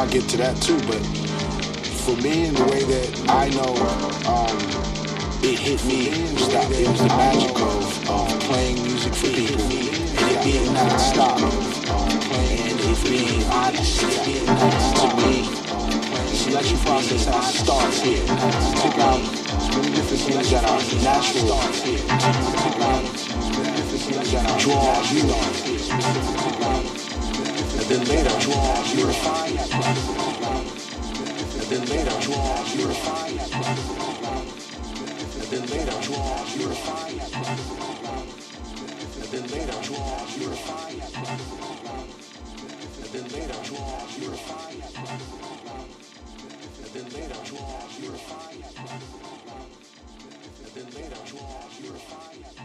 I'll get to that too. But for me, and the way that I know um, it hit me, that it was the magic of, of playing music for people and it being non-stop and it being honest it being honest to me. Selection process has to start here. Pick out many different things that are natural. Pick out many different things that draw you. Then later draw you. And then later draw you. And then later draw you. And then later draw you. And then later draw you. And then later draw you. And then later draw you.